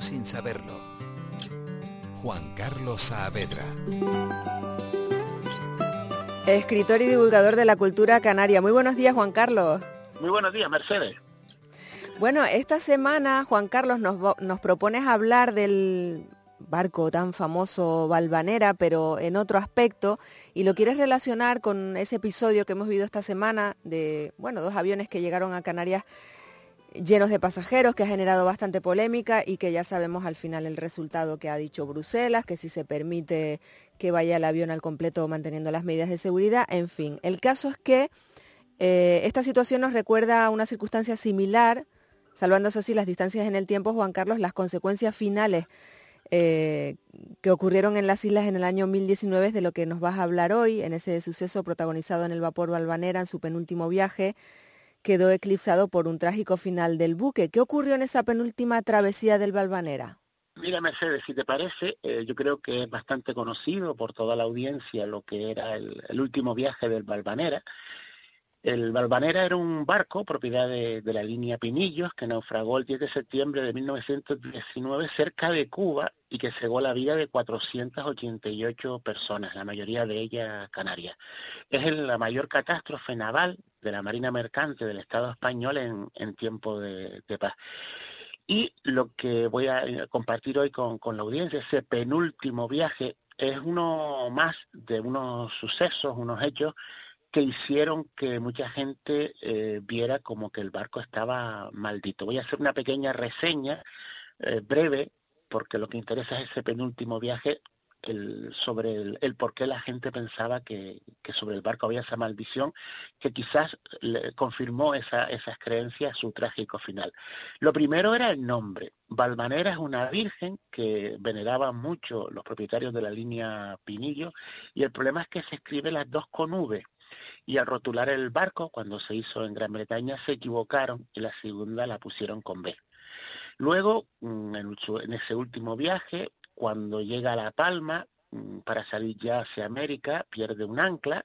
Sin saberlo. Juan Carlos Saavedra. Escritor y divulgador de la cultura canaria. Muy buenos días, Juan Carlos. Muy buenos días, Mercedes. Bueno, esta semana, Juan Carlos, nos, nos propones hablar del barco tan famoso Valvanera, pero en otro aspecto, y lo quieres relacionar con ese episodio que hemos vivido esta semana de, bueno, dos aviones que llegaron a Canarias llenos de pasajeros, que ha generado bastante polémica y que ya sabemos al final el resultado que ha dicho Bruselas, que si se permite que vaya el avión al completo manteniendo las medidas de seguridad, en fin. El caso es que eh, esta situación nos recuerda a una circunstancia similar, salvando eso sí las distancias en el tiempo, Juan Carlos, las consecuencias finales eh, que ocurrieron en las islas en el año 2019 de lo que nos vas a hablar hoy, en ese suceso protagonizado en el vapor Valvanera en su penúltimo viaje, quedó eclipsado por un trágico final del buque. ¿Qué ocurrió en esa penúltima travesía del Valvanera? Mira, Mercedes, si te parece, eh, yo creo que es bastante conocido por toda la audiencia lo que era el, el último viaje del Valvanera el Balvanera era un barco propiedad de, la línea Pinillos que naufragó el 10 de septiembre de 1919 cerca de Cuba y que cegó la vida de 488 personas, la mayoría de ellas canarias. Es la mayor catástrofe naval de la Marina Mercante del Estado español en, tiempo de, paz. Y lo que voy a eh, compartir hoy con la audiencia, ese penúltimo viaje, es uno más de unos sucesos, unos hechos que hicieron que mucha gente eh, viera como que el barco estaba maldito. Voy a hacer una pequeña reseña eh, breve, porque lo que interesa es ese penúltimo viaje el, sobre el, por qué la gente pensaba que, sobre el barco había esa maldición, que quizás le confirmó esa, esas creencias su trágico final. Lo primero era el nombre. Balvanera es una virgen que veneraban mucho los propietarios de la línea Pinillo, y el problema es que se escribe las dos con V y al rotular el barco, cuando se hizo en Gran Bretaña, se equivocaron y la segunda la pusieron con B. Luego, mm, en ese último viaje, cuando llega a La Palma, mm, para salir ya hacia América, pierde un ancla.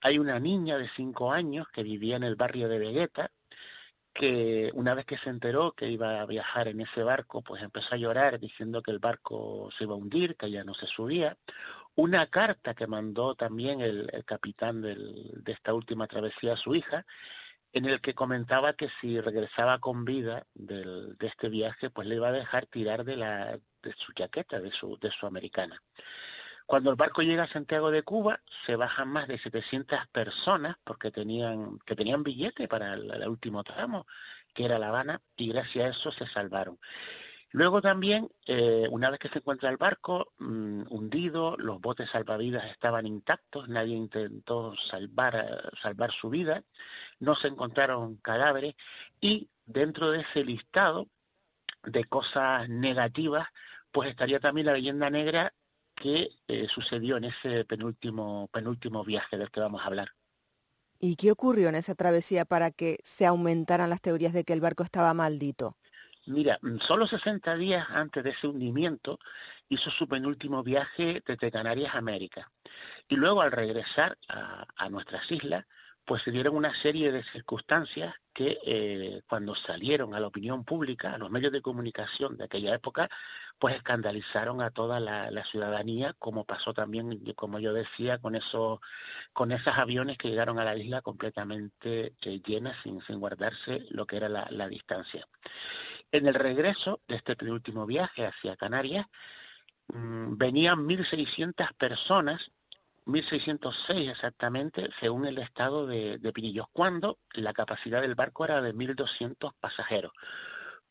Hay una niña de cinco años que vivía en el barrio de Vegueta, que una vez que se enteró que iba a viajar en ese barco, pues empezó a llorar diciendo que el barco se iba a hundir, que ya no se subía una carta que mandó también el, capitán de esta última travesía a su hija, en el que comentaba que si regresaba con vida de este viaje, pues le iba a dejar tirar de, la, de su chaqueta, de su, de su americana. Cuando el barco llega a Santiago de Cuba, se bajan más de 700 personas porque tenían, que tenían billete para el último tramo, que era La Habana, y gracias a eso se salvaron. Luego también, eh, una vez que se encuentra el barco mm, hundido, los botes salvavidas estaban intactos, nadie intentó salvar, salvar su vida, no se encontraron cadáveres y dentro de ese listado de cosas negativas, pues estaría también la leyenda negra que eh, sucedió en ese penúltimo, penúltimo viaje del que vamos a hablar. ¿Y qué ocurrió en esa travesía para que se aumentaran las teorías de que el barco estaba maldito? Mira, mm, solo 60 días antes de ese hundimiento hizo su penúltimo viaje desde Canarias a América. Y luego al regresar a, nuestras islas, pues se dieron una serie de circunstancias que eh, cuando salieron a la opinión pública, a los medios de comunicación de aquella época, pues escandalizaron a toda la, ciudadanía, como pasó también, como yo decía, con esos, con esos aviones que llegaron a la isla completamente eh, llenas, sin, sin guardarse lo que era la distancia. En el regreso de este penúltimo viaje hacia Canarias, mm, venían 1.600 personas, 1.606 exactamente, según el estado de, Pinillos, cuando la capacidad del barco era de 1.200 pasajeros.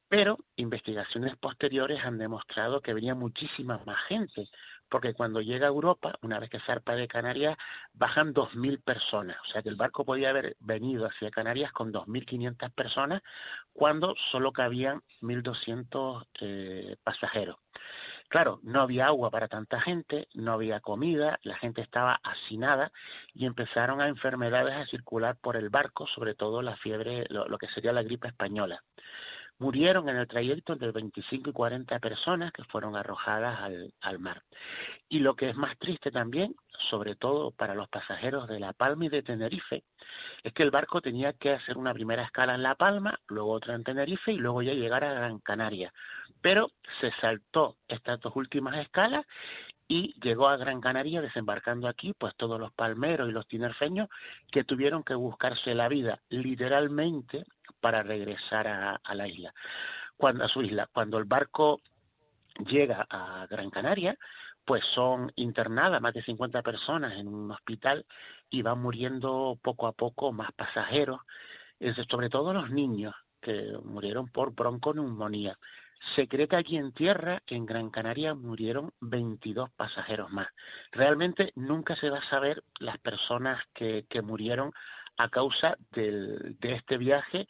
Pero investigaciones posteriores han demostrado que venía muchísima más gente, porque cuando llega a Europa, una vez que zarpa de Canarias, bajan 2.000 personas. O sea que el barco podía haber venido hacia Canarias con 2.500 personas cuando solo cabían 1.200 eh, pasajeros. Claro, no había agua para tanta gente, no había comida, la gente estaba hacinada y empezaron a enfermedades a circular por el barco, sobre todo la fiebre, lo que sería la gripe española. Murieron en el trayecto entre 25 y 40 personas que fueron arrojadas al, mar. Y lo que es más triste también, sobre todo para los pasajeros de La Palma y de Tenerife, es que el barco tenía que hacer una primera escala en La Palma, luego otra en Tenerife y luego ya llegar a Gran Canaria. Pero se saltó estas dos últimas escalas y llegó a Gran Canaria desembarcando aquí pues todos los palmeros y los tinerfeños que tuvieron que buscarse la vida literalmente para regresar a, la isla. Cuando, a su isla, cuando el barco llega a Gran Canaria, pues son internadas más de 50 personas en un hospital y van muriendo poco a poco más pasajeros, sobre todo los niños que murieron por bronconeumonía. Se cree que aquí en tierra, en Gran Canaria, murieron 22 pasajeros más. Realmente nunca se va a saber las personas que, que murieron a causa de este viaje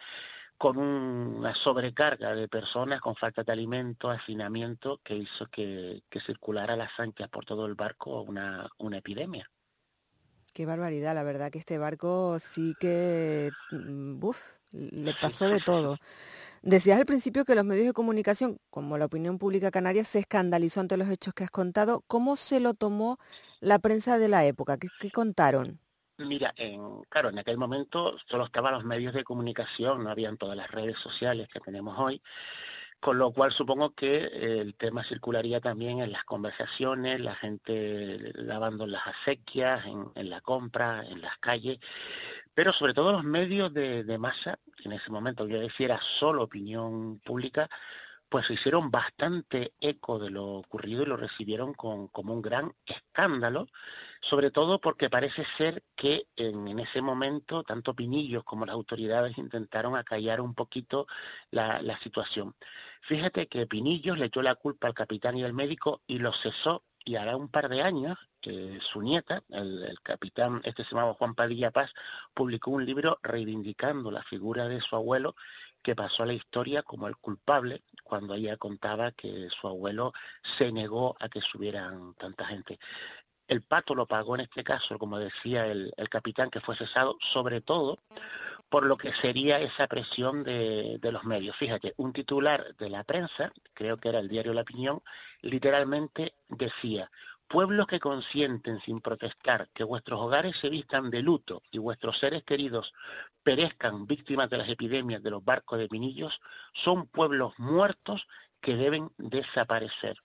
con una sobrecarga de personas, con falta de alimento, hacinamiento, que hizo que, circulara las anclas por todo el barco una, una epidemia. Qué barbaridad, la verdad que este barco sí que, mm, uf, le pasó de todo. Decías al principio que los medios de comunicación, como la opinión pública canaria, se escandalizó ante los hechos que has contado. ¿Cómo se lo tomó la prensa de la época? qué contaron? Mira, en, claro, en aquel momento solo estaban los medios de comunicación, no habían todas las redes sociales que tenemos hoy, con lo cual supongo que el tema circularía también en las conversaciones, la gente lavando las acequias, en, la compra, en las calles, pero sobre todo los medios de, de masa, en ese momento yo decía solo opinión pública, pues hicieron bastante eco de lo ocurrido y lo recibieron con, como un gran escándalo, sobre todo porque parece ser que en, ese momento tanto Pinillos como las autoridades intentaron acallar un poquito la, situación. Fíjate que Pinillos le echó la culpa al capitán y al médico y lo cesó y hará un par de años que su nieta, el, el, capitán, este se llamaba Juan Padilla Paz, publicó un libro reivindicando la figura de su abuelo que pasó a la historia como el culpable cuando ella contaba que su abuelo se negó a que subieran tanta gente. El pato lo pagó en este caso, como decía el, capitán que fue cesado, sobre todo por lo que sería esa presión de, de, los medios. Fíjate, un titular de la prensa, creo que era el diario La Opinión, literalmente decía, Pueblos que consienten sin protestar que vuestros hogares se vistan de luto y vuestros seres queridos perezcan víctimas de las epidemias de los barcos de minillos, son pueblos muertos que deben desaparecer.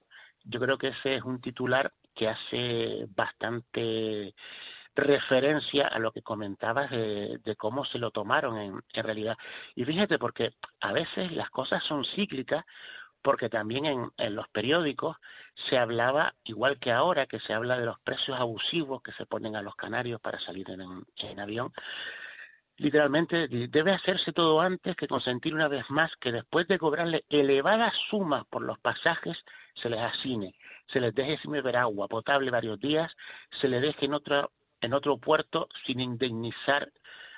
Yo creo que ese es un titular que hace bastante referencia a lo que comentabas de, cómo se lo tomaron en, en realidad. Y fíjate, porque a veces las cosas son cíclicas, porque también en, los periódicos se hablaba, igual que ahora, que se habla de los precios abusivos que se ponen a los canarios para salir en, avión, literalmente debe hacerse todo antes que consentir una vez más que después de cobrarle elevadas sumas por los pasajes, se les asine, se les deje sin beber agua potable varios días, se les deje en otro, en otro puerto sin indemnizar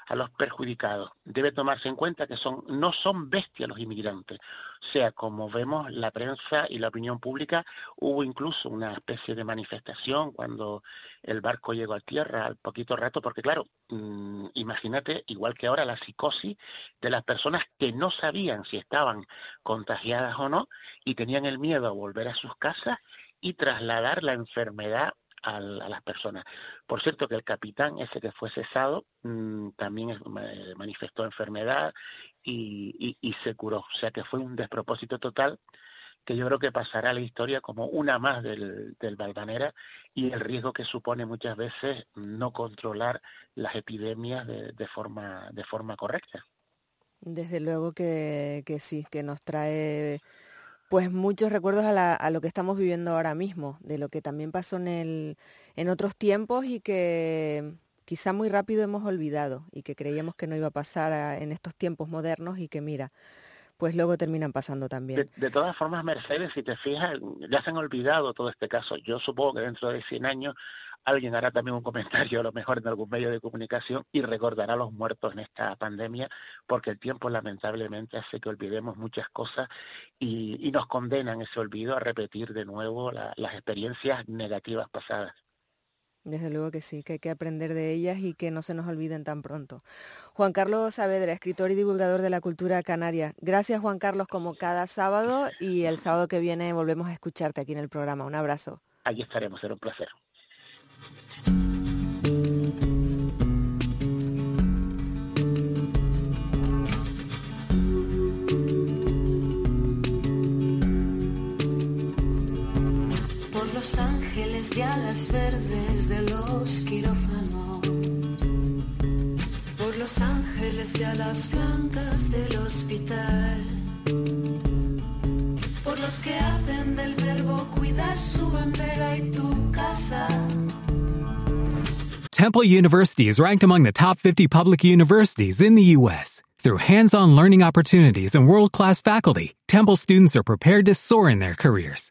a los perjudicados. Debe tomarse en cuenta que son, no son bestias los inmigrantes. O sea, como vemos, la prensa y la opinión pública, hubo incluso una especie de manifestación cuando el barco llegó a tierra al poquito rato, porque claro, mm, imagínate, igual que ahora, la psicosis de las personas que no sabían si estaban contagiadas o no y tenían el miedo a volver a sus casas y trasladar la enfermedad a, las personas. Por cierto que el capitán ese que fue cesado mm, también manifestó enfermedad y, se curó. O sea que fue un despropósito total que yo creo que pasará a la historia como una más del, del Valvanera y el riesgo que supone muchas veces no controlar las epidemias de, de forma, de forma correcta. Desde luego que, que sí, que nos trae pues muchos recuerdos a, lo que estamos viviendo ahora mismo, de lo que también pasó en, el, en otros tiempos y que quizá muy rápido hemos olvidado y que creíamos que no iba a pasar en estos tiempos modernos y que mira, pues luego terminan pasando también. De, todas formas, Mercedes, si te fijas, ya se han olvidado todo este caso. Yo supongo que dentro de 100 años alguien hará también un comentario, a lo mejor en algún medio de comunicación, y recordará a los muertos en esta pandemia, porque el tiempo lamentablemente hace que olvidemos muchas cosas y, nos condenan ese olvido a repetir de nuevo las experiencias negativas pasadas. Desde luego que sí, que hay que aprender de ellas y que no se nos olviden tan pronto. Juan Carlos Saavedra, escritor y divulgador de la cultura canaria. Gracias Juan Carlos como cada sábado y el sábado que viene volvemos a escucharte aquí en el programa. Un abrazo. Allí estaremos, será un placer. Los ángeles de alas verdes de los quirófanos, por los ángeles de alas blancas del hospital, por los que hacen del verbo cuidar su bandera y tu casa. Temple University is ranked among the top 50 public universities in the U.S. Through hands-on learning opportunities and world-class faculty, Temple students are prepared to soar in their careers.